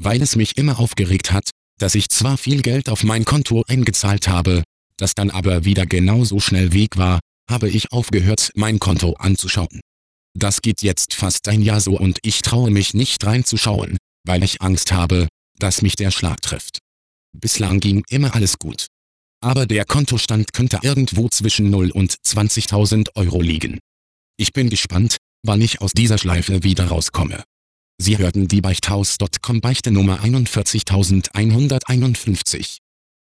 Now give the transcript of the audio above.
weil es mich immer aufgeregt hat, dass ich zwar viel Geld auf mein Konto eingezahlt habe, das dann aber wieder genauso schnell weg war, habe ich aufgehört mein Konto anzuschauen. Das geht jetzt fast ein Jahr so und ich traue mich nicht reinzuschauen, weil ich Angst habe, dass mich der Schlag trifft. Bislang ging immer alles gut. Aber der Kontostand könnte irgendwo zwischen 0 und 20.000 Euro liegen. Ich bin gespannt, wann ich aus dieser Schleife wieder rauskomme. Sie hörten die Beichthaus.com Beichte Nummer 41151.